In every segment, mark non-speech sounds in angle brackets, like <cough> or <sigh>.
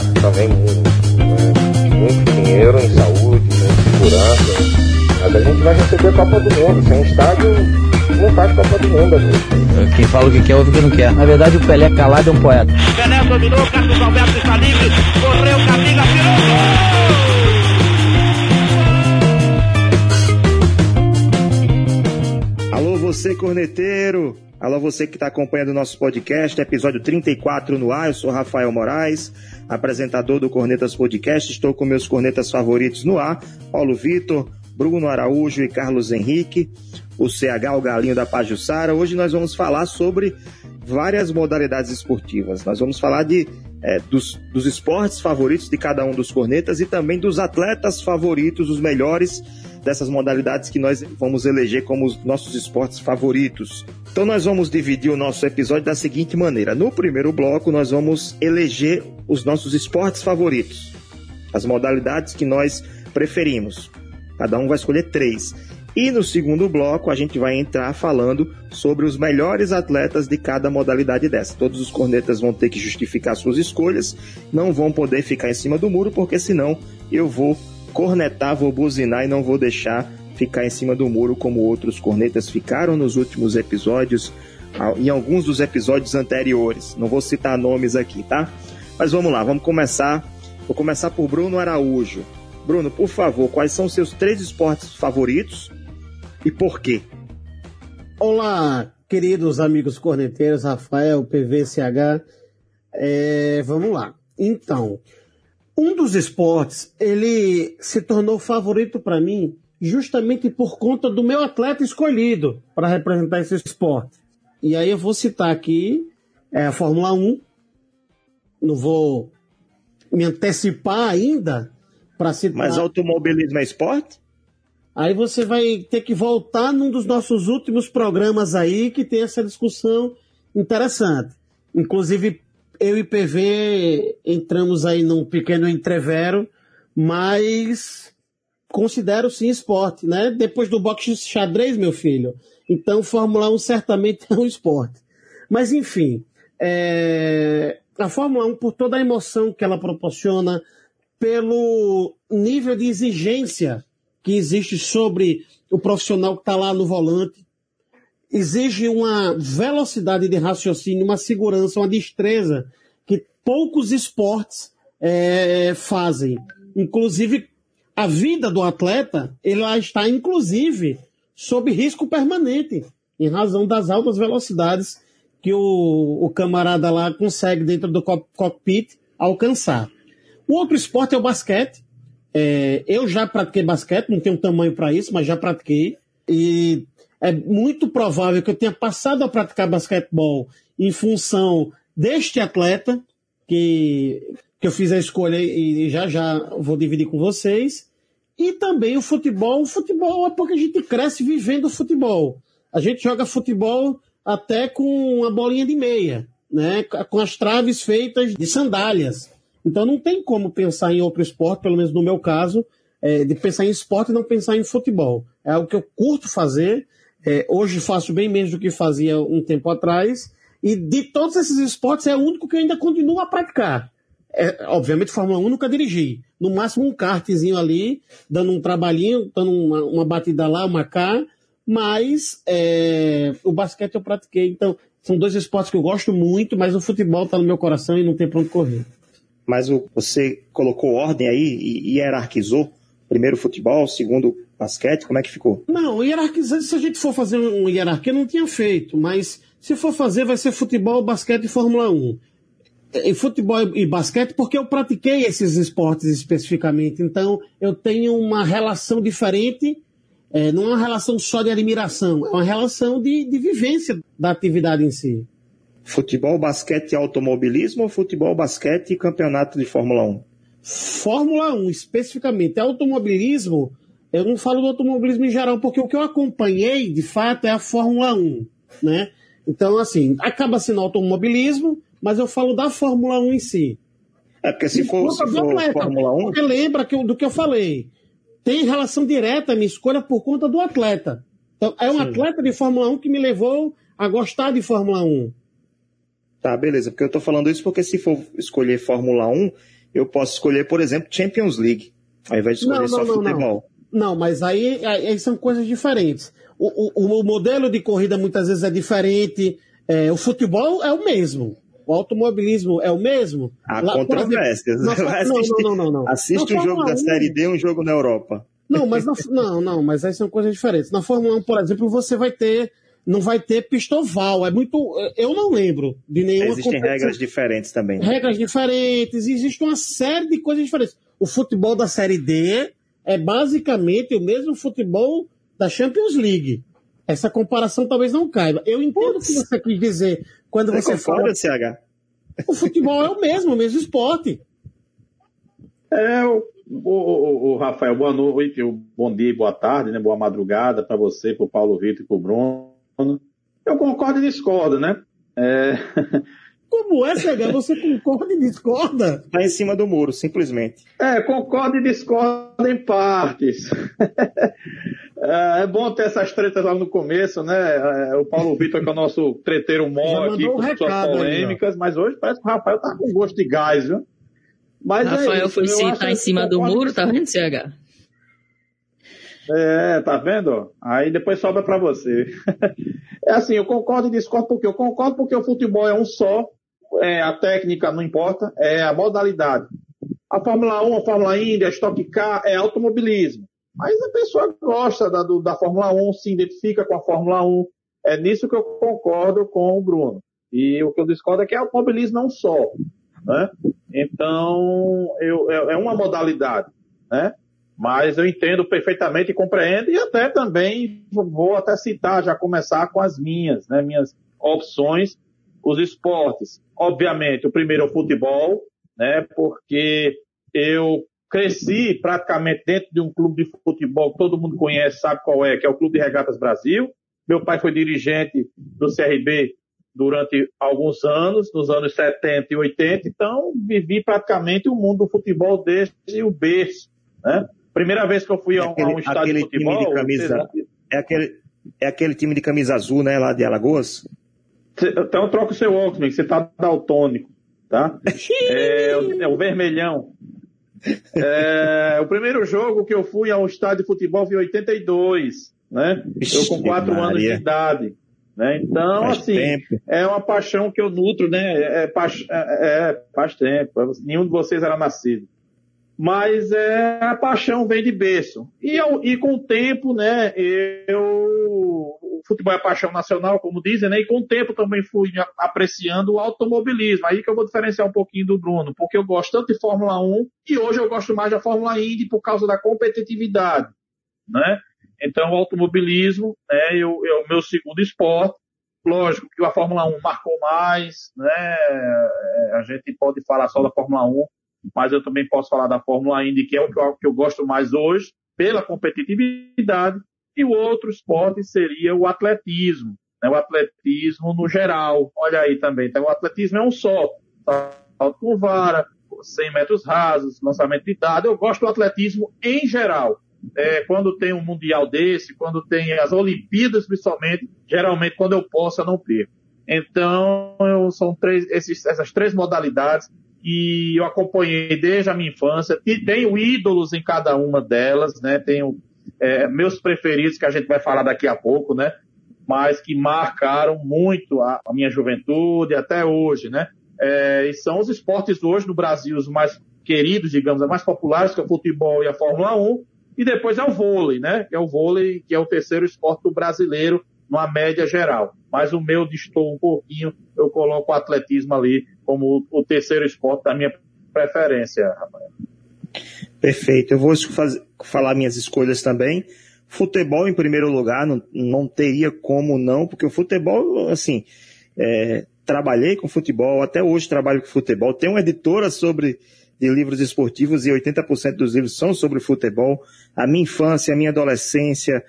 gasta também muito, muito dinheiro em saúde, em segurança. Mas a gente vai receber a Copa do Mundo. Sem estádio, não faz Copa do Mundo. Amigo. Quem fala o que quer, ouve o que não quer. Na verdade, o Pelé calado é um poeta. Pelé dominou, Carlos Alberto está livre, correu, Camila, tirou Alô, você corneteiro! Alô, você que está acompanhando o nosso podcast, episódio 34 no ar. Eu sou Rafael Moraes, apresentador do Cornetas Podcast. Estou com meus cornetas favoritos no ar: Paulo Vitor, Bruno Araújo e Carlos Henrique, o CH, o Galinho da Pajussara. Hoje nós vamos falar sobre várias modalidades esportivas. Nós vamos falar de, é, dos, dos esportes favoritos de cada um dos cornetas e também dos atletas favoritos, os melhores dessas modalidades que nós vamos eleger como os nossos esportes favoritos. Então nós vamos dividir o nosso episódio da seguinte maneira. No primeiro bloco nós vamos eleger os nossos esportes favoritos, as modalidades que nós preferimos. Cada um vai escolher três. E no segundo bloco a gente vai entrar falando sobre os melhores atletas de cada modalidade dessa. Todos os cornetas vão ter que justificar suas escolhas, não vão poder ficar em cima do muro, porque senão eu vou cornetar, vou buzinar e não vou deixar ficar em cima do muro como outros cornetas ficaram nos últimos episódios, em alguns dos episódios anteriores. Não vou citar nomes aqui, tá? Mas vamos lá, vamos começar. Vou começar por Bruno Araújo. Bruno, por favor, quais são seus três esportes favoritos e por quê? Olá, queridos amigos corneteiros, Rafael, PVCH. É, vamos lá. Então, um dos esportes, ele se tornou favorito para mim justamente por conta do meu atleta escolhido para representar esse esporte. E aí eu vou citar aqui é, a Fórmula 1. Não vou me antecipar ainda para citar. Mas automobilismo é esporte? Aí você vai ter que voltar num dos nossos últimos programas aí que tem essa discussão interessante. Inclusive, eu e PV entramos aí num pequeno entrevero, mas considero sim esporte, né? Depois do boxe xadrez, meu filho. Então, Fórmula 1 certamente é um esporte. Mas, enfim, é... a Fórmula 1, por toda a emoção que ela proporciona, pelo nível de exigência que existe sobre o profissional que está lá no volante, exige uma velocidade de raciocínio, uma segurança, uma destreza que poucos esportes é, fazem. Inclusive, a vida do atleta, ela está, inclusive, sob risco permanente, em razão das altas velocidades que o, o camarada lá consegue, dentro do cockpit, alcançar. O outro esporte é o basquete. É, eu já pratiquei basquete, não tenho tamanho para isso, mas já pratiquei. E é muito provável que eu tenha passado a praticar basquetebol em função deste atleta, que, que eu fiz a escolha e já já vou dividir com vocês. E também o futebol. O futebol é porque a gente cresce vivendo o futebol. A gente joga futebol até com uma bolinha de meia, né? com as traves feitas de sandálias. Então não tem como pensar em outro esporte, pelo menos no meu caso, é, de pensar em esporte e não pensar em futebol. É algo que eu curto fazer. É, hoje faço bem menos do que fazia um tempo atrás. E de todos esses esportes é o único que eu ainda continuo a praticar. É, obviamente, Fórmula 1 nunca dirigi. No máximo um kartzinho ali, dando um trabalhinho, dando uma, uma batida lá, uma cá. Mas é, o basquete eu pratiquei. Então, são dois esportes que eu gosto muito, mas o futebol está no meu coração e não tem para onde correr. Mas o, você colocou ordem aí e hierarquizou? Primeiro futebol, segundo basquete, como é que ficou? Não, hierarquizar, se a gente for fazer uma hierarquia, não tinha feito, mas se for fazer, vai ser futebol, basquete e Fórmula 1 em futebol e basquete porque eu pratiquei esses esportes especificamente. Então eu tenho uma relação diferente, é, não é uma relação só de admiração, é uma relação de, de vivência da atividade em si. Futebol, basquete e automobilismo ou futebol, basquete e campeonato de Fórmula 1? Fórmula 1, especificamente. Automobilismo, eu não falo do automobilismo em geral, porque o que eu acompanhei, de fato, é a Fórmula 1, né? Então, assim, acaba sendo automobilismo, mas eu falo da Fórmula 1 em si. É, porque se for, se for atleta, Fórmula 1... Porque lembra que eu, do que eu falei. Tem relação direta a minha escolha por conta do atleta. Então, é um Sim. atleta de Fórmula 1 que me levou a gostar de Fórmula 1. Tá, beleza. Porque eu tô falando isso porque se for escolher Fórmula 1, eu posso escolher, por exemplo, Champions League, ao invés de escolher não, só não, futebol. Não. não, mas aí, aí são coisas diferentes. O, o, o, modelo de corrida muitas vezes é diferente, é, o futebol é o mesmo. O automobilismo é o mesmo? Há Lá, controvérsias. <laughs> Exemplo, não, não, não, não, Assiste um jogo da Série D um jogo na Europa. Não, mas na, <laughs> não, não, mas aí são coisas diferentes. Na Fórmula 1, por exemplo, você vai ter não vai ter pistoval. É muito. Eu não lembro de nenhuma. Existem regras diferentes também. Né? Regras diferentes, existe uma série de coisas diferentes. O futebol da Série D é basicamente o mesmo futebol da Champions League. Essa comparação talvez não caiba. Eu entendo o que você quis dizer quando você, você fala. CH? O futebol é o mesmo, o mesmo esporte. É, o, o, o, Rafael, boa noite, bom dia, boa tarde, né? Boa madrugada para você, para o Paulo Vitor e para o Bruno. Eu concordo e discordo, né? É... <laughs> Como é, Cega? Você concorda e discorda? Está em cima do muro, simplesmente. É, concordo e discordo em partes. <laughs> é, é, bom ter essas tretas lá no começo, né? É, o Paulo Vitor, que é o nosso treteiro mó aqui, com suas polêmicas, aí, mas hoje parece que o Rafael tá com gosto de gás, viu? Mas Rafael é isso, foi se tá em cima do muro, tá vendo, CH? É, tá vendo? Aí depois sobra para você. <laughs> é assim, eu concordo e discordo porque eu concordo porque o futebol é um só, é, a técnica não importa, é a modalidade. A Fórmula 1, a Fórmula Indy, a Stock Car é automobilismo. Mas a pessoa gosta da, do, da Fórmula 1, se identifica com a Fórmula 1. É nisso que eu concordo com o Bruno. E o que eu discordo é que é automobilismo não só. Né? Então, eu, é, é uma modalidade. Né? Mas eu entendo perfeitamente e compreendo, e até também vou até citar, já começar com as minhas, né, minhas opções, os esportes. Obviamente, o primeiro é o futebol, né, porque eu cresci praticamente dentro de um clube de futebol que todo mundo conhece, sabe qual é, que é o Clube de Regatas Brasil. Meu pai foi dirigente do CRB durante alguns anos, nos anos 70 e 80, então vivi praticamente o mundo do futebol desde o berço, né? Primeira vez que eu fui é a, aquele, a, um estádio de futebol. De camisa, é, aquele, é aquele time de camisa azul, né, lá de Alagoas? Então troca o seu óculos, você tá daltônico, tá? <laughs> é, é, o vermelhão. É, o primeiro jogo que eu fui a um estádio de futebol foi em 82, né? Eu com quatro anos de idade. Né? Então, faz assim, tempo. é uma paixão que eu nutro, né? É, é, é, é, faz tempo. Nenhum de vocês era nascido mas é, a paixão vem de berço. E, eu, e com o tempo, né, eu, futebol é paixão nacional, como dizem, né, e com o tempo também fui apreciando o automobilismo. Aí que eu vou diferenciar um pouquinho do Bruno, porque eu gosto tanto de Fórmula 1 e hoje eu gosto mais da Fórmula Indy por causa da competitividade, né? Então, o automobilismo né, eu, é o meu segundo esporte. Lógico que a Fórmula 1 marcou mais, né? É, a gente pode falar só da Fórmula 1, mas eu também posso falar da Fórmula Indy, que é o que eu, que eu gosto mais hoje, pela competitividade, e o outro esporte seria o atletismo, né? o atletismo no geral. Olha aí também, então, o atletismo é um só, salto com vara, 100 metros rasos, lançamento de dado. Eu gosto do atletismo em geral. É, quando tem um mundial desse, quando tem as Olimpíadas, principalmente, geralmente quando eu posso, eu não perco. Então, são três, esses, essas três modalidades e eu acompanhei desde a minha infância. E tenho ídolos em cada uma delas, né? Tenho é, meus preferidos que a gente vai falar daqui a pouco, né? Mas que marcaram muito a, a minha juventude até hoje, né? É, e são os esportes hoje no Brasil os mais queridos, digamos, os mais populares, que é o futebol e a Fórmula 1. E depois é o vôlei, né? É o vôlei, que é o terceiro esporte brasileiro numa média geral. Mas o meu distou um pouquinho, eu coloco o atletismo ali como o terceiro esporte da minha preferência, Rafael. Perfeito. Eu vou falar minhas escolhas também. Futebol em primeiro lugar, não, não teria como não, porque o futebol, assim, é, trabalhei com futebol, até hoje trabalho com futebol. Tenho uma editora sobre de livros esportivos e 80% dos livros são sobre futebol. A minha infância, a minha adolescência,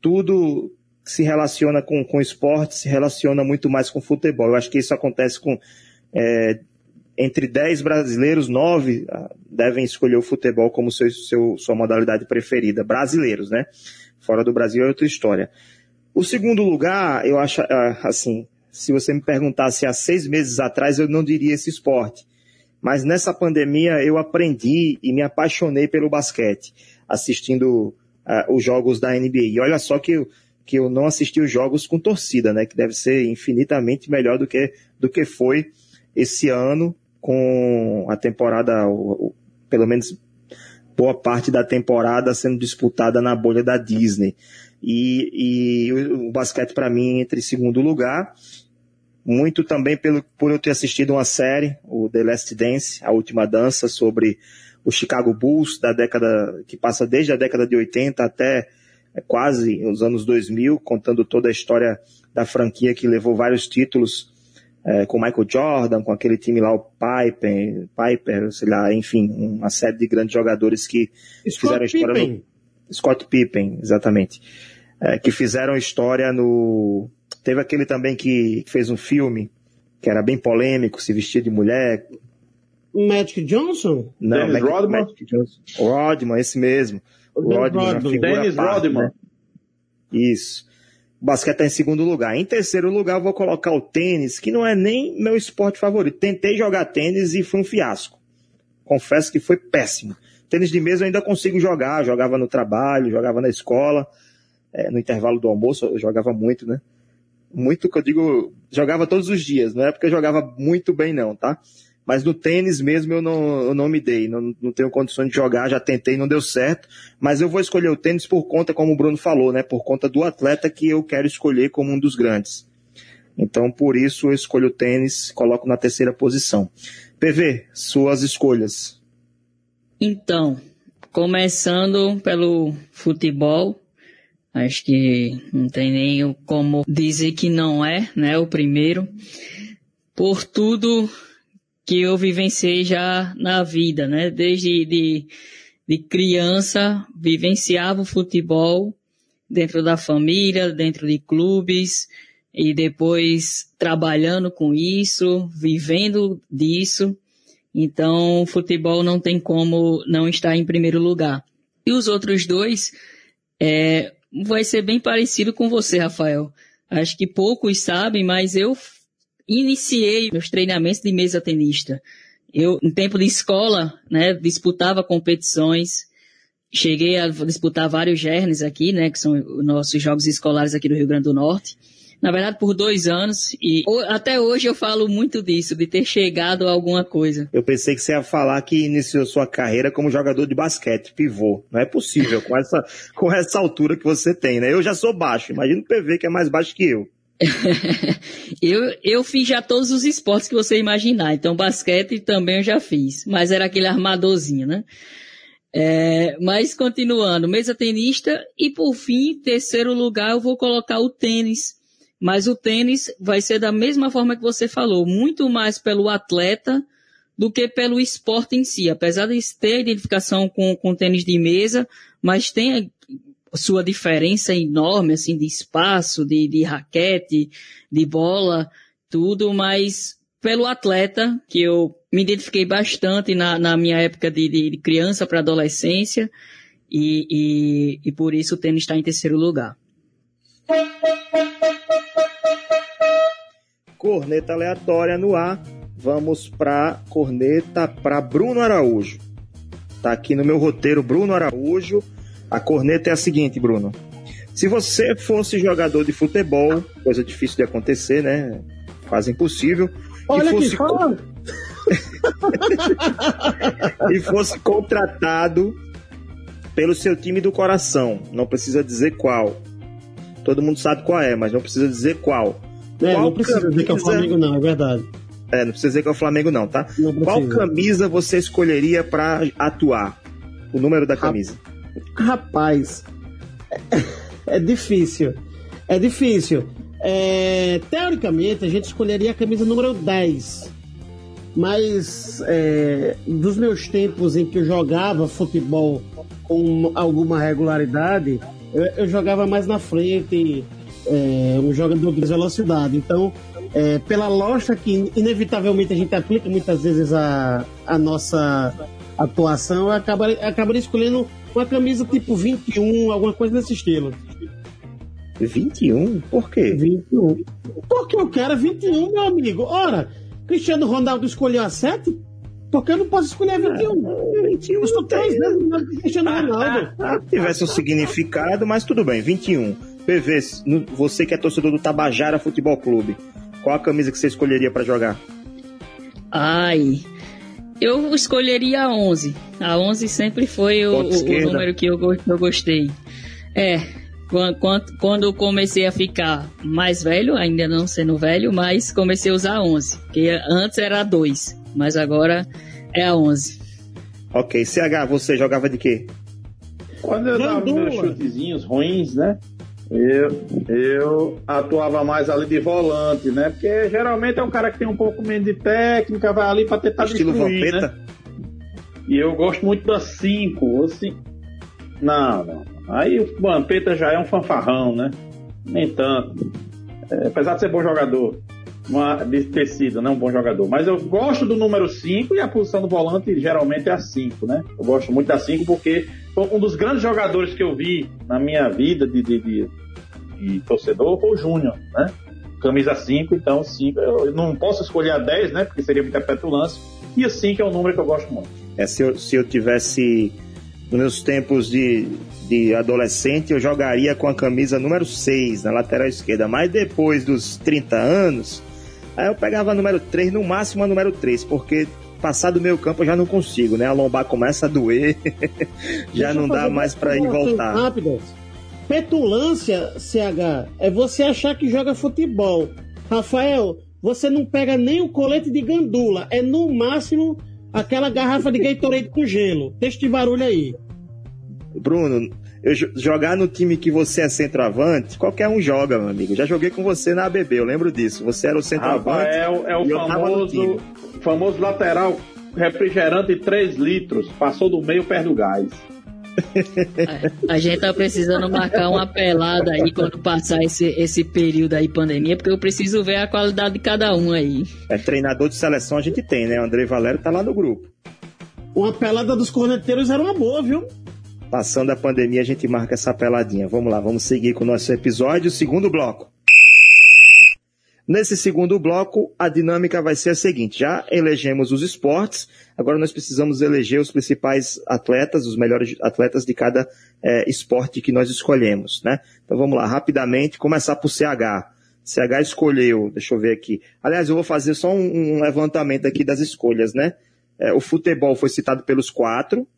tudo se relaciona com, com esporte, se relaciona muito mais com futebol. Eu acho que isso acontece com é, entre 10 brasileiros, 9 ah, devem escolher o futebol como seu, seu, sua modalidade preferida. Brasileiros, né? Fora do Brasil é outra história. O segundo lugar, eu acho, ah, assim, se você me perguntasse há seis meses atrás, eu não diria esse esporte. mas nessa pandemia eu aprendi e me apaixonei pelo basquete, assistindo uh, os jogos da NBA. E olha só que eu, que eu não assisti os jogos com torcida, né? Que deve ser infinitamente melhor do que, do que foi esse ano com a temporada, pelo menos boa parte da temporada sendo disputada na bolha da Disney. E, e o, o basquete para mim entre segundo lugar muito também pelo, por eu ter assistido uma série, o The Last Dance, a última dança, sobre o Chicago Bulls da década, que passa desde a década de 80 até é, quase os anos 2000, contando toda a história da franquia que levou vários títulos é, com Michael Jordan, com aquele time lá, o Piper, Piper, sei lá, enfim, uma série de grandes jogadores que Scott fizeram história Pippen. no... Scott Pippen, exatamente. É, que fizeram história no, Teve aquele também que fez um filme que era bem polêmico, se vestia de mulher. Magic Johnson? Não, Dennis Magic, Rodman? Magic Johnson. Rodman, esse mesmo. Rodman, Rodman. Dennis parte, Rodman. Né? Isso. O basquete está em segundo lugar. Em terceiro lugar, eu vou colocar o tênis, que não é nem meu esporte favorito. Tentei jogar tênis e foi um fiasco. Confesso que foi péssimo. Tênis de mesa eu ainda consigo jogar. Jogava no trabalho, jogava na escola. É, no intervalo do almoço eu jogava muito, né? muito que eu digo, jogava todos os dias, não é porque eu jogava muito bem não, tá? Mas no tênis mesmo eu não, eu não me dei, não, não tenho condições de jogar, já tentei, não deu certo, mas eu vou escolher o tênis por conta, como o Bruno falou, né? Por conta do atleta que eu quero escolher como um dos grandes. Então, por isso, eu escolho o tênis, coloco na terceira posição. PV, suas escolhas. Então, começando pelo futebol, Acho que não tem nem como dizer que não é, né, o primeiro. Por tudo que eu vivenciei já na vida, né, desde de, de criança, vivenciava o futebol dentro da família, dentro de clubes, e depois trabalhando com isso, vivendo disso. Então, o futebol não tem como não estar em primeiro lugar. E os outros dois, é, vai ser bem parecido com você, Rafael. Acho que poucos sabem, mas eu iniciei meus treinamentos de mesa tenista. Eu, em tempo de escola, né, disputava competições, cheguei a disputar vários gernes aqui, né, que são os nossos jogos escolares aqui do Rio Grande do Norte na verdade, por dois anos. E até hoje eu falo muito disso, de ter chegado a alguma coisa. Eu pensei que você ia falar que iniciou sua carreira como jogador de basquete, pivô. Não é possível, com essa, com essa altura que você tem, né? Eu já sou baixo, imagina o PV que é mais baixo que eu. <laughs> eu, eu fiz já todos os esportes que você imaginar. Então, basquete também eu já fiz. Mas era aquele armadorzinho, né? É, mas continuando, mesa tenista e por fim, terceiro lugar, eu vou colocar o tênis. Mas o tênis vai ser da mesma forma que você falou, muito mais pelo atleta do que pelo esporte em si. Apesar de ter identificação com, com tênis de mesa, mas tem sua diferença enorme, assim, de espaço, de, de raquete, de bola, tudo, mas pelo atleta, que eu me identifiquei bastante na, na minha época de, de criança para adolescência, e, e, e por isso o tênis está em terceiro lugar. Corneta aleatória no ar. Vamos para corneta para Bruno Araújo. Tá aqui no meu roteiro Bruno Araújo. A corneta é a seguinte, Bruno. Se você fosse jogador de futebol, coisa difícil de acontecer, né? Quase impossível. Olha e fosse <laughs> e fosse contratado pelo seu time do coração. Não precisa dizer qual. Todo mundo sabe qual é, mas não precisa dizer qual. É, qual não precisa camisa... dizer que é o Flamengo, não, é verdade. É, não precisa dizer que é o Flamengo, não, tá? Não qual camisa você escolheria para atuar? O número da camisa? Rapaz, <laughs> é, difícil. É difícil. É, teoricamente, a gente escolheria a camisa número 10. Mas é, dos meus tempos em que eu jogava futebol com alguma regularidade, eu, eu jogava mais na frente, é, um jogador de velocidade. Então, é, pela lógica que inevitavelmente a gente aplica muitas vezes a, a nossa atuação, eu acabaria, acabaria escolhendo uma camisa tipo 21, alguma coisa desse estilo. 21? Por quê? 21. Porque eu quero 21, meu amigo. Ora, Cristiano Ronaldo escolheu a 7? Porque eu não posso escolher 21. 21 eu estou três vezes mais que Cristiano Ronaldo. Tivesse um significado, mas tudo bem. 21. PV, você que é torcedor do Tabajara Futebol Clube, qual a camisa que você escolheria para jogar? Ai, eu escolheria a 11. A 11 sempre foi o, o número que eu, eu gostei. É, quando, quando eu comecei a ficar mais velho, ainda não sendo velho, mas comecei a usar a 11. Que antes era a 2, mas agora é a 11. Ok, CH, você jogava de quê? Quando eu dava meus chutezinhos ruins, né? Eu, eu atuava mais ali de volante, né? Porque geralmente é um cara que tem um pouco menos de técnica, vai ali para tentar Estilo destruir, Vampeta? né? E eu gosto muito da 5, assim. Não, não. Aí o Vampeta já é um fanfarrão, né? Nem tanto. É, apesar de ser bom jogador, uma, de ter sido né, um bom jogador. Mas eu gosto do número 5 e a posição do volante geralmente é a 5, né? Eu gosto muito da 5 porque foi um dos grandes jogadores que eu vi na minha vida de, de, de, de torcedor foi o Júnior, né? Camisa 5, então 5. Eu não posso escolher a 10, né? Porque seria muita petulância. E a 5 é um número que eu gosto muito. É, se eu, se eu tivesse nos meus tempos de, de adolescente, eu jogaria com a camisa número 6 na lateral esquerda. Mas depois dos 30 anos, aí eu pegava a número 3, no máximo a número 3, porque passar do meio campo eu já não consigo, né? A lombar começa a doer, <laughs> já não dá mais para ir voltar. Rápidas. Petulância, CH, é você achar que joga futebol. Rafael, você não pega nem o colete de gandula, é no máximo aquela garrafa de Gatorade com gelo. Deixa de barulho aí. Bruno, eu jogar no time que você é centroavante, qualquer um joga, meu amigo. Já joguei com você na ABB, eu lembro disso. Você era o centroavante. Rafael é o famoso, famoso lateral refrigerante 3 litros, passou do meio perto do gás. A gente tá precisando marcar uma pelada aí quando passar esse, esse período aí, pandemia, porque eu preciso ver a qualidade de cada um aí. É treinador de seleção a gente tem, né? O André Valério tá lá no grupo. Uma pelada dos corneteiros era uma boa, viu? Passando a pandemia, a gente marca essa peladinha. Vamos lá, vamos seguir com o nosso episódio, segundo bloco. Nesse segundo bloco, a dinâmica vai ser a seguinte: já elegemos os esportes, agora nós precisamos eleger os principais atletas, os melhores atletas de cada é, esporte que nós escolhemos, né? Então vamos lá, rapidamente, começar por CH. CH escolheu, deixa eu ver aqui. Aliás, eu vou fazer só um, um levantamento aqui das escolhas, né? É, o futebol foi citado pelos quatro,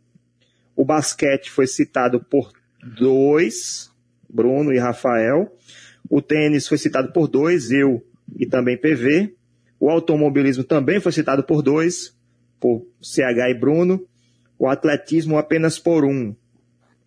o basquete foi citado por dois, Bruno e Rafael. O tênis foi citado por dois, eu e também PV. O automobilismo também foi citado por dois, por CH e Bruno. O atletismo apenas por um.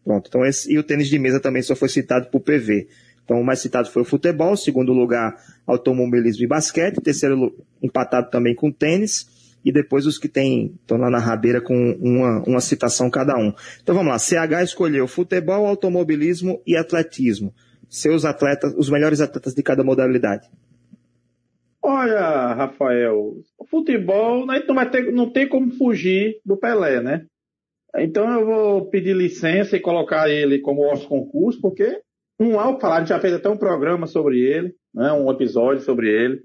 Pronto, então esse, e o tênis de mesa também só foi citado por PV. Então o mais citado foi o futebol, segundo lugar automobilismo e basquete, terceiro empatado também com tênis, e depois os que tem, estão lá na rabeira com uma, uma citação cada um. Então vamos lá, CH escolheu futebol, automobilismo e atletismo. Seus atletas, os melhores atletas de cada modalidade. Olha, Rafael, o futebol não, vai ter, não tem como fugir do Pelé, né? Então eu vou pedir licença e colocar ele como nosso concurso, porque não há o falar, a gente já fez até um programa sobre ele, né? um episódio sobre ele,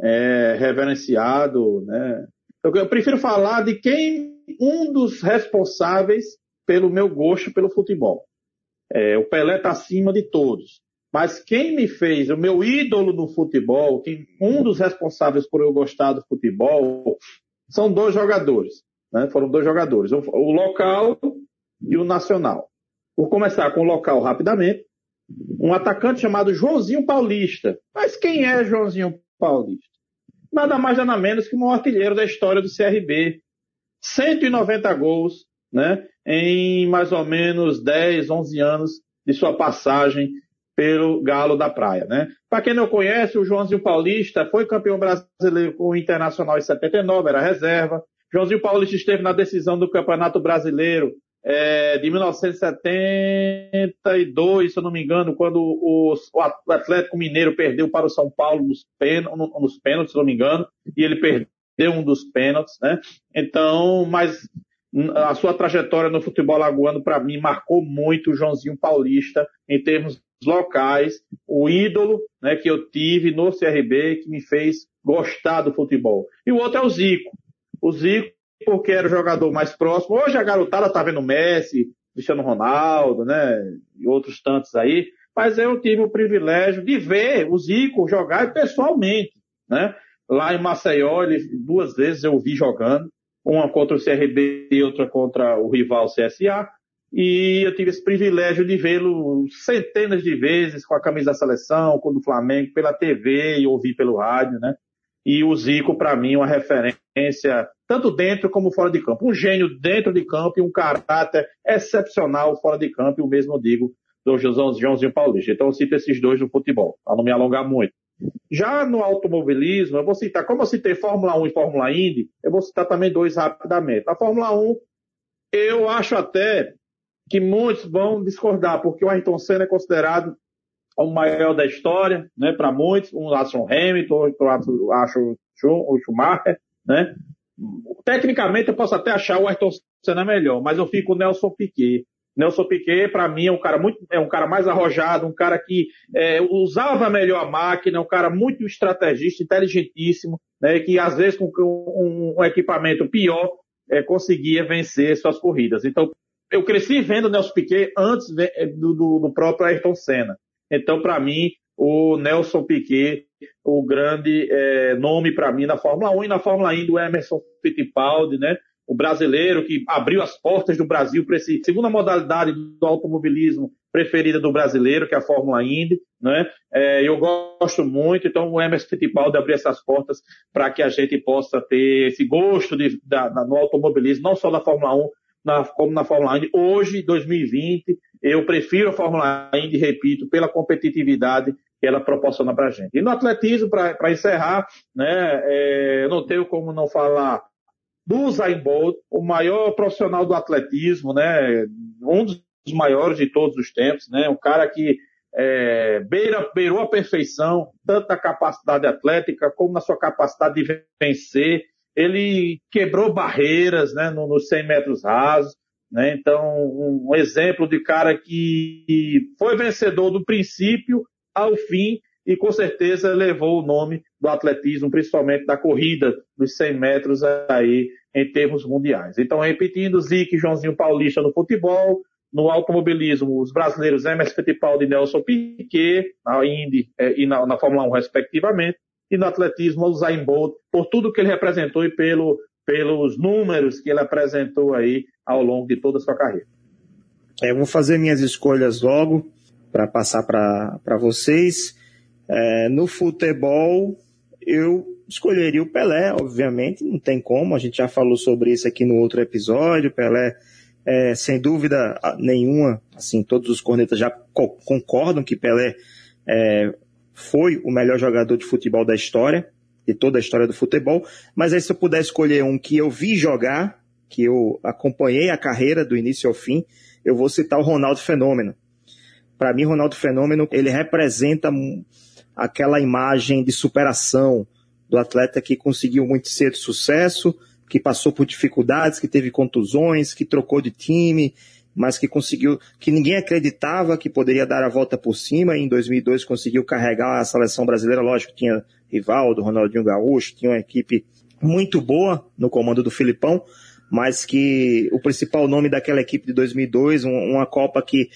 é, reverenciado, né? Eu, eu prefiro falar de quem, um dos responsáveis pelo meu gosto pelo futebol. É, o Pelé está acima de todos. Mas quem me fez, o meu ídolo no futebol, quem, um dos responsáveis por eu gostar do futebol, são dois jogadores. Né? Foram dois jogadores, o, local e o nacional. Vou começar com o local rapidamente. Um atacante chamado Joãozinho Paulista. Mas quem é Joãozinho Paulista? Nada mais nada menos que um artilheiro da história do CRB. 190 gols, né, em mais ou menos 10, 11 anos de sua passagem pelo Galo da Praia, né? Para quem não conhece, o Joãozinho Paulista foi campeão brasileiro com o Internacional em 79, era reserva. Joãozinho Paulista esteve na decisão do Campeonato Brasileiro é, de 1972, se eu não me engano, quando o, o Atlético Mineiro perdeu para o São Paulo nos, nos pênaltis, se eu não me engano, e ele perdeu um dos pênaltis, né? Então, mas a sua trajetória no futebol lagoano, para mim, marcou muito o Joãozinho Paulista em termos locais, o ídolo né, que eu tive no CRB, que me fez gostar do futebol. E o outro é o Zico. O Zico porque era o jogador mais próximo. Hoje a garotada tá vendo Messi, Cristiano Ronaldo, né? E outros tantos aí. Mas eu tive o privilégio de ver o Zico jogar pessoalmente, né? Lá em Maceió, ele, duas vezes eu vi jogando. Uma contra o CRB e outra contra o rival CSA. E eu tive esse privilégio de vê-lo centenas de vezes com a camisa da seleção, com o Flamengo, pela TV e ouvir pelo rádio, né? E o Zico, para mim, uma referência, tanto dentro como fora de campo. Um gênio dentro de campo e um caráter excepcional fora de campo, e o mesmo digo do Joãozinho Paulista. Então eu cito esses dois no futebol, para não me alongar muito. Já no automobilismo, eu vou citar, como eu citei Fórmula 1 e Fórmula Indy, eu vou citar também dois rapidamente. A Fórmula 1, eu acho até que muitos vão discordar, porque o Ayrton Senna é considerado o maior da história, né, para muitos, um acham Hamilton, outro acho o Schumacher, né. Tecnicamente eu posso até achar o Ayrton Senna melhor, mas eu fico com o Nelson Piquet. Nelson Piquet, para mim, é um cara muito, é um cara mais arrojado, um cara que é, usava melhor a máquina, um cara muito estrategista, inteligentíssimo, né, que às vezes com um, um equipamento pior é, conseguia vencer suas corridas. Então, eu cresci vendo o Nelson Piquet antes do, do, do próprio Ayrton Senna. Então, para mim, o Nelson Piquet, o grande é, nome para mim na Fórmula 1 e na Fórmula 1 do Emerson Fittipaldi, né? O brasileiro que abriu as portas do Brasil para essa segunda modalidade do automobilismo preferida do brasileiro, que é a Fórmula Indy, né? É, eu gosto muito, então o Emerson Fittipaldi abriu essas portas para que a gente possa ter esse gosto de, da, da, no automobilismo, não só da Fórmula 1, na, como na Fórmula Indy. Hoje, 2020, eu prefiro a Fórmula Indy, repito, pela competitividade que ela proporciona para a gente. E no atletismo, para encerrar, né, é, não tenho como não falar do Usain Bolt, o maior profissional do atletismo, né, um dos maiores de todos os tempos, né, um cara que é, beira, beirou a perfeição, tanto na capacidade atlética como na sua capacidade de vencer. Ele quebrou barreiras né, nos 100 metros rasos. Né? Então, um exemplo de cara que foi vencedor do princípio ao fim e com certeza levou o nome do atletismo, principalmente da corrida dos 100 metros aí em termos mundiais. Então, repetindo, Zique Joãozinho Paulista no futebol, no automobilismo, os brasileiros Emerson Fittipaldi e Nelson Piquet, na Indy eh, e na, na Fórmula 1 respectivamente, e no atletismo o Zayn Bolt, por tudo que ele representou e pelo, pelos números que ele apresentou aí ao longo de toda a sua carreira. É, eu vou fazer minhas escolhas logo para passar para vocês. É, no futebol, eu escolheria o Pelé, obviamente, não tem como, a gente já falou sobre isso aqui no outro episódio. Pelé, é, sem dúvida nenhuma, assim, todos os cornetas já co concordam que Pelé é, foi o melhor jogador de futebol da história, de toda a história do futebol. Mas aí, se eu puder escolher um que eu vi jogar, que eu acompanhei a carreira do início ao fim, eu vou citar o Ronaldo Fenômeno. Para mim, Ronaldo Fenômeno, ele representa aquela imagem de superação do atleta que conseguiu muito cedo sucesso, que passou por dificuldades, que teve contusões, que trocou de time, mas que conseguiu, que ninguém acreditava que poderia dar a volta por cima, e em 2002 conseguiu carregar a seleção brasileira, lógico, tinha Rivaldo, Ronaldinho Gaúcho, tinha uma equipe muito boa no comando do Filipão, mas que o principal nome daquela equipe de 2002, uma Copa que,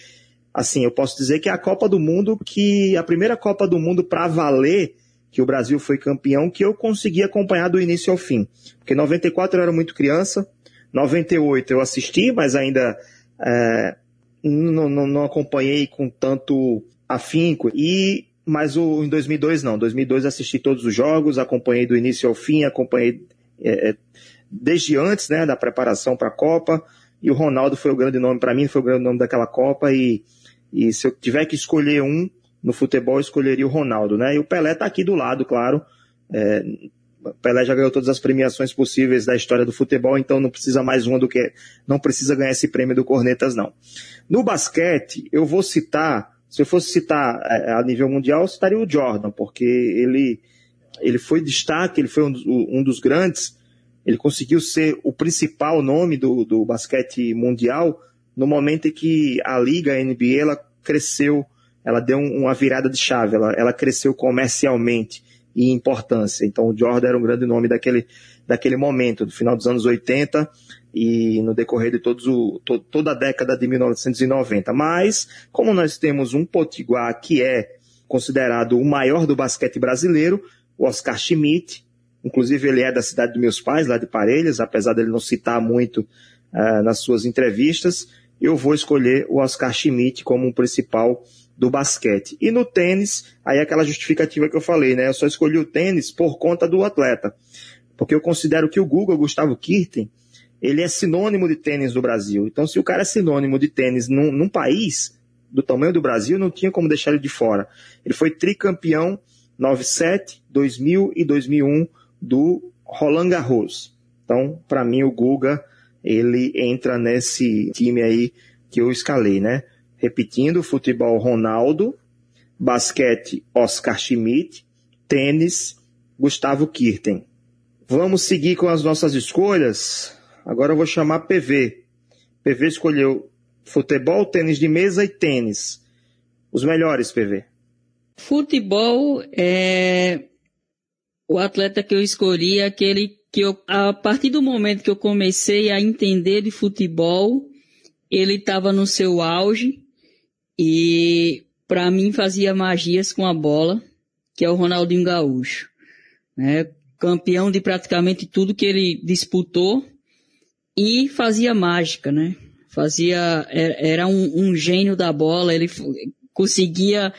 assim, eu posso dizer que é a Copa do Mundo, que a primeira Copa do Mundo para valer que o Brasil foi campeão, que eu consegui acompanhar do início ao fim. Porque 94 eu era muito criança, 98 eu assisti, mas ainda é, não, não, não, acompanhei com tanto afinco. E mas o, em 2002 não. 2002 assisti todos os jogos, acompanhei do início ao fim, acompanhei é, é desde antes né, da preparação para a Copa. E o Ronaldo foi o grande nome para mim, foi o grande nome daquela Copa. E, e se eu tiver que escolher um no futebol, eu escolheria o Ronaldo, né? E o Pelé está aqui do lado, claro. É, Pelé já ganhou todas as premiações possíveis da história do futebol, então não precisa mais uma do que. Não precisa ganhar esse prêmio do Cornetas, não. No basquete, eu vou citar, se eu fosse citar é, a nível mundial, eu citaria o Jordan, porque ele, ele foi destaque, ele foi um, um dos grandes, ele conseguiu ser o principal nome do, do basquete mundial no momento em que a liga, a NBA, ela cresceu, ela deu uma virada de chave, ela, ela cresceu comercialmente e importância. Então o Jordan era um grande nome daquele, daquele momento, do final dos anos 80 e no decorrer de todos o, to, toda a década de 1990. Mas, como nós temos um potiguar que é considerado o maior do basquete brasileiro, o Oscar Schmidt, inclusive ele é da cidade dos meus pais, lá de Parelhas, apesar dele não citar muito uh, nas suas entrevistas, eu vou escolher o Oscar Schmidt como o principal do basquete. E no tênis, aí é aquela justificativa que eu falei, né? Eu só escolhi o tênis por conta do atleta. Porque eu considero que o Google Gustavo Kirten, ele é sinônimo de tênis do Brasil. Então, se o cara é sinônimo de tênis num, num país do tamanho do Brasil, não tinha como deixar ele de fora. Ele foi tricampeão 97, 2000 e 2001 do Roland Garros. Então, para mim, o Guga, ele entra nesse time aí que eu escalei, né? Repetindo, futebol Ronaldo, basquete Oscar Schmidt, tênis Gustavo Kirten. Vamos seguir com as nossas escolhas. Agora eu vou chamar PV. PV escolheu futebol, tênis de mesa e tênis. Os melhores, PV. Futebol é o atleta que eu escolhi é aquele que eu, a partir do momento que eu comecei a entender de futebol, ele estava no seu auge e para mim fazia magias com a bola, que é o Ronaldinho Gaúcho, né? Campeão de praticamente tudo que ele disputou e fazia mágica, né? Fazia era um, um gênio da bola, ele conseguia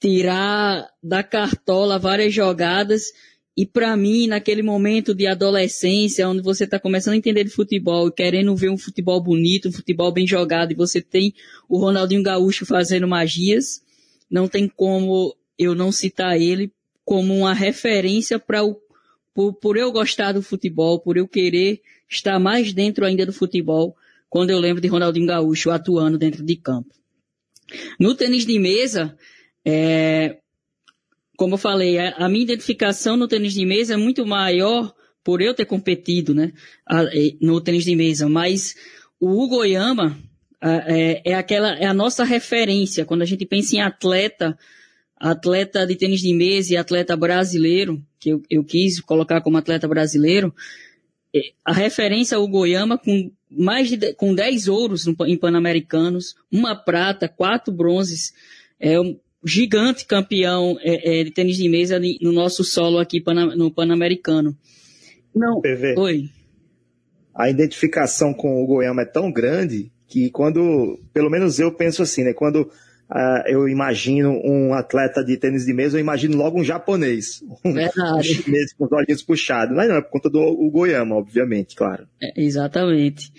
tirar da cartola várias jogadas e para mim, naquele momento de adolescência, onde você está começando a entender de futebol e querendo ver um futebol bonito, um futebol bem jogado, e você tem o Ronaldinho Gaúcho fazendo magias, não tem como eu não citar ele como uma referência para o por, por eu gostar do futebol, por eu querer estar mais dentro ainda do futebol, quando eu lembro de Ronaldinho Gaúcho atuando dentro de campo. No tênis de mesa, é, como eu falei, a, minha identificação no tênis de mesa é muito maior por eu ter competido, né, no tênis de mesa, mas o Hugo Yama é, é, aquela, é a nossa referência. Quando a gente pensa em atleta, atleta de tênis de mesa e atleta brasileiro, que eu, eu quis colocar como atleta brasileiro, é, a referência ao Goiama com mais de com 10 ouros no, em Pan-Americanos, uma prata, quatro bronzes, é gigante campeão é, é, de tênis de mesa no nosso solo aqui no Pan-Americano. Não, PV, oi. A identificação com o Goiama é tão grande que quando, pelo menos eu penso assim, né? Quando uh, eu imagino um atleta de tênis de mesa, eu imagino logo um japonês. Um, um chinês com os olhinhos puxados. Mas não, é por conta do Goiama, obviamente, claro. É, exatamente.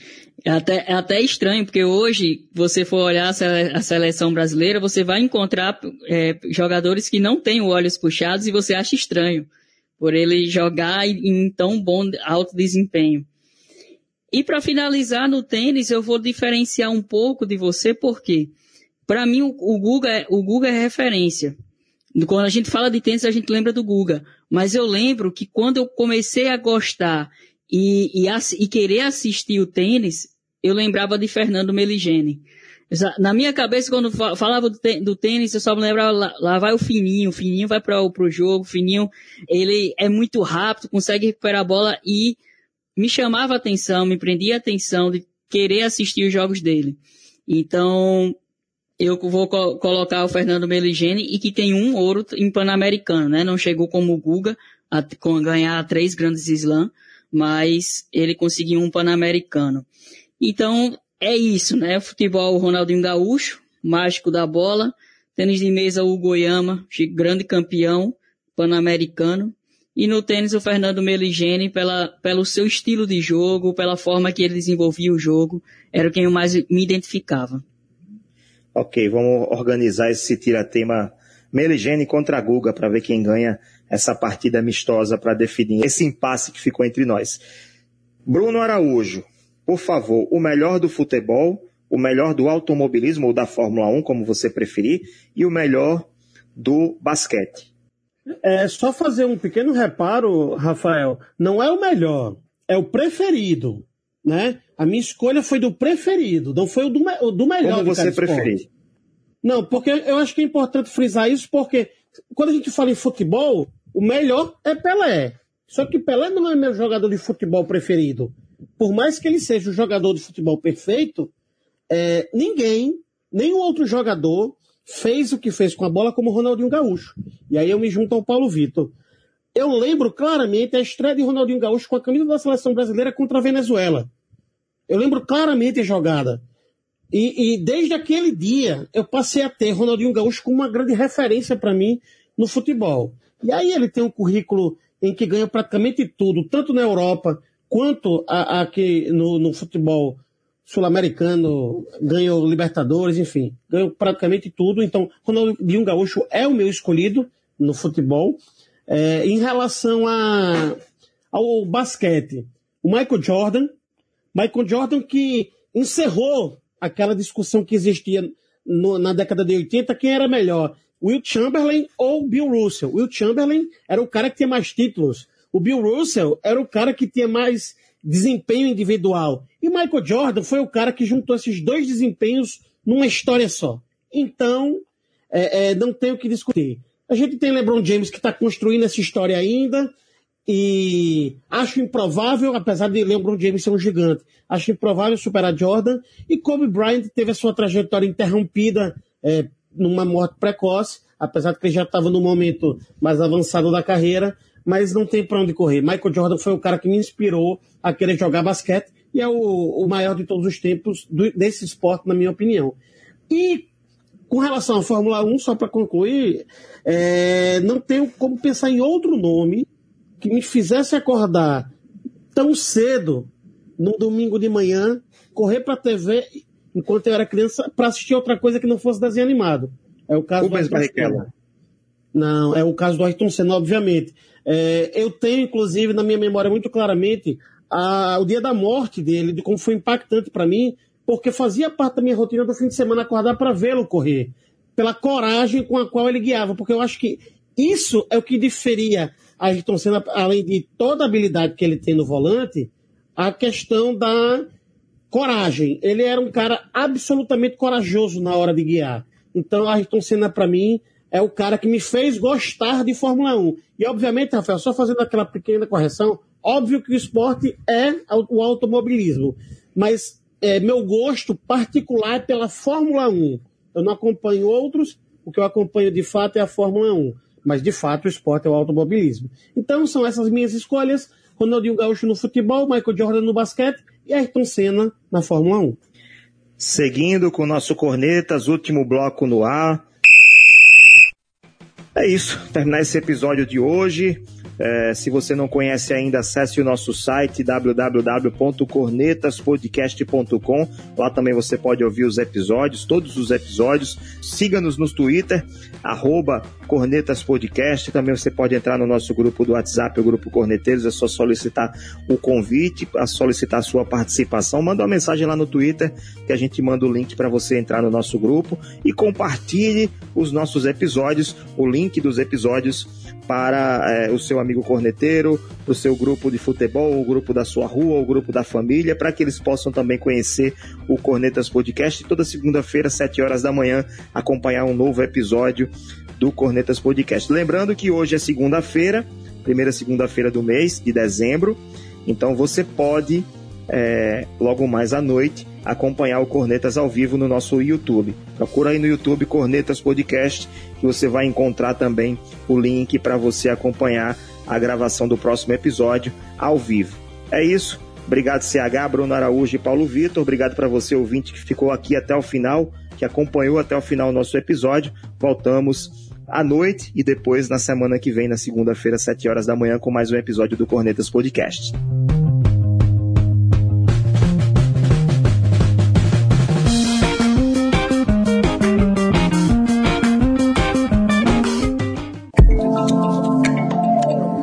É até, é até estranho, porque hoje, você for olhar a seleção brasileira, você vai encontrar é, jogadores que não têm olhos puxados e você acha estranho por ele jogar em tão bom alto desempenho. E para finalizar no tênis, eu vou diferenciar um pouco de você, porque para mim o, o, Guga é, o Guga é referência. Quando a gente fala de tênis, a gente lembra do Guga. Mas eu lembro que quando eu comecei a gostar e, e, e querer assistir o tênis, eu lembrava de Fernando Meligeni. Na minha cabeça, quando falava do tênis, eu só me lembrava, lá, lá vai o Fininho, o Fininho vai para o jogo, o Fininho, ele é muito rápido, consegue recuperar a bola e me chamava a atenção, me prendia a atenção de querer assistir os jogos dele. Então, eu vou co colocar o Fernando Meligeni e que tem um ouro em Pan-Americano, né? Não chegou como o Guga a, a ganhar três grandes slam, mas ele conseguiu um Pan-Americano. Então, é isso, né? Futebol, Ronaldinho Gaúcho, mágico da bola. Tênis de mesa, o Goiama, grande campeão pan-americano. E no tênis, o Fernando Meligeni, pela, pelo seu estilo de jogo, pela forma que ele desenvolvia o jogo, era quem eu mais me identificava. Ok, vamos organizar esse tiratema Meligeni contra Guga para ver quem ganha essa partida amistosa para definir esse impasse que ficou entre nós. Bruno Araújo, por favor, o melhor do futebol, o melhor do automobilismo ou da Fórmula 1, como você preferir, e o melhor do basquete. É só fazer um pequeno reparo, Rafael. Não é o melhor, é o preferido, né? A minha escolha foi do preferido, não foi o do, o do melhor. Como você preferir? Não, porque eu acho que é importante frisar isso, porque quando a gente fala em futebol, o melhor é Pelé. Só que Pelé não é meu jogador de futebol preferido. Por mais que ele seja o jogador de futebol perfeito, é, ninguém, nenhum outro jogador fez o que fez com a bola como Ronaldinho Gaúcho. E aí eu me junto ao Paulo Vitor. Eu lembro claramente a estreia de Ronaldinho Gaúcho com a camisa da seleção brasileira contra a Venezuela. Eu lembro claramente a jogada. E, e, desde aquele dia eu passei a ter Ronaldinho Gaúcho como uma grande referência para mim no futebol. E aí ele tem um currículo em que ganha praticamente tudo, tanto na Europa quanto aqui no, no futebol sul-americano, ganhou Libertadores, enfim, ganhou praticamente tudo. Então, Ronaldinho Gaúcho é o meu escolhido no futebol. É, em relação a, ao basquete, o Michael Jordan, Michael Jordan que encerrou aquela discussão que existia no, na década de 80, quem era melhor, Will Chamberlain ou Bill Russell. Will Chamberlain era o cara que tinha mais títulos. O Bill Russell era o cara que tinha mais desempenho individual. E Michael Jordan foi o cara que juntou esses dois desempenhos numa história só. Então, é, é, não tem o que discutir. A gente tem LeBron James que está construindo essa história ainda. E acho improvável, apesar de LeBron James ser um gigante, acho improvável superar Jordan. E Kobe Bryant teve a sua trajetória interrompida é, numa morte precoce, apesar de que ele já estava no momento mais avançado da carreira, mas não tem para onde correr. Michael Jordan foi o cara que me inspirou a querer jogar basquete e é o, o maior de todos os tempos do, desse esporte, na minha opinião. E com relação à Fórmula 1, só para concluir, é, não tenho como pensar em outro nome que me fizesse acordar tão cedo, num domingo de manhã, correr para a TV enquanto eu era criança para assistir outra coisa que não fosse desenho animado. É o caso Rubens do Barrichello. Não, é o caso do Ayrton Senna, obviamente. É, eu tenho, inclusive, na minha memória muito claramente a, o dia da morte dele, de como foi impactante para mim, porque fazia parte da minha rotina do fim de semana acordar para vê-lo correr, pela coragem com a qual ele guiava, porque eu acho que isso é o que diferia Ayrton Senna, além de toda a habilidade que ele tem no volante, a questão da coragem. Ele era um cara absolutamente corajoso na hora de guiar. Então, Ayrton Senna, para mim, é o cara que me fez gostar de Fórmula 1. E, obviamente, Rafael, só fazendo aquela pequena correção, óbvio que o esporte é o automobilismo. Mas é, meu gosto particular é pela Fórmula 1. Eu não acompanho outros, o que eu acompanho de fato é a Fórmula 1 mas de fato o esporte é o automobilismo. Então são essas minhas escolhas: Ronaldinho Gaúcho no futebol, Michael Jordan no basquete e Ayrton Senna na Fórmula 1. Seguindo com o nosso Cornetas, último bloco no ar. É isso, terminar esse episódio de hoje. É, se você não conhece ainda, acesse o nosso site www.cornetaspodcast.com. Lá também você pode ouvir os episódios, todos os episódios. Siga-nos no Twitter, Cornetaspodcast. Também você pode entrar no nosso grupo do WhatsApp, o Grupo Corneteiros. É só solicitar o convite, a solicitar a sua participação. Manda uma mensagem lá no Twitter que a gente manda o link para você entrar no nosso grupo e compartilhe os nossos episódios, o link dos episódios para é, o seu amigo corneteiro, o seu grupo de futebol, o grupo da sua rua, o grupo da família, para que eles possam também conhecer o Cornetas Podcast. Toda segunda-feira, 7 horas da manhã, acompanhar um novo episódio do Cornetas Podcast. Lembrando que hoje é segunda-feira, primeira segunda-feira do mês de dezembro, então você pode, é, logo mais à noite, acompanhar o Cornetas ao vivo no nosso YouTube. Procura aí no YouTube Cornetas Podcast, que você vai encontrar também o link para você acompanhar a gravação do próximo episódio ao vivo. É isso. Obrigado, CH, Bruno Araújo e Paulo Vitor. Obrigado para você, ouvinte, que ficou aqui até o final, que acompanhou até o final o nosso episódio. Voltamos à noite e depois na semana que vem, na segunda-feira, às 7 horas da manhã, com mais um episódio do Cornetas Podcast.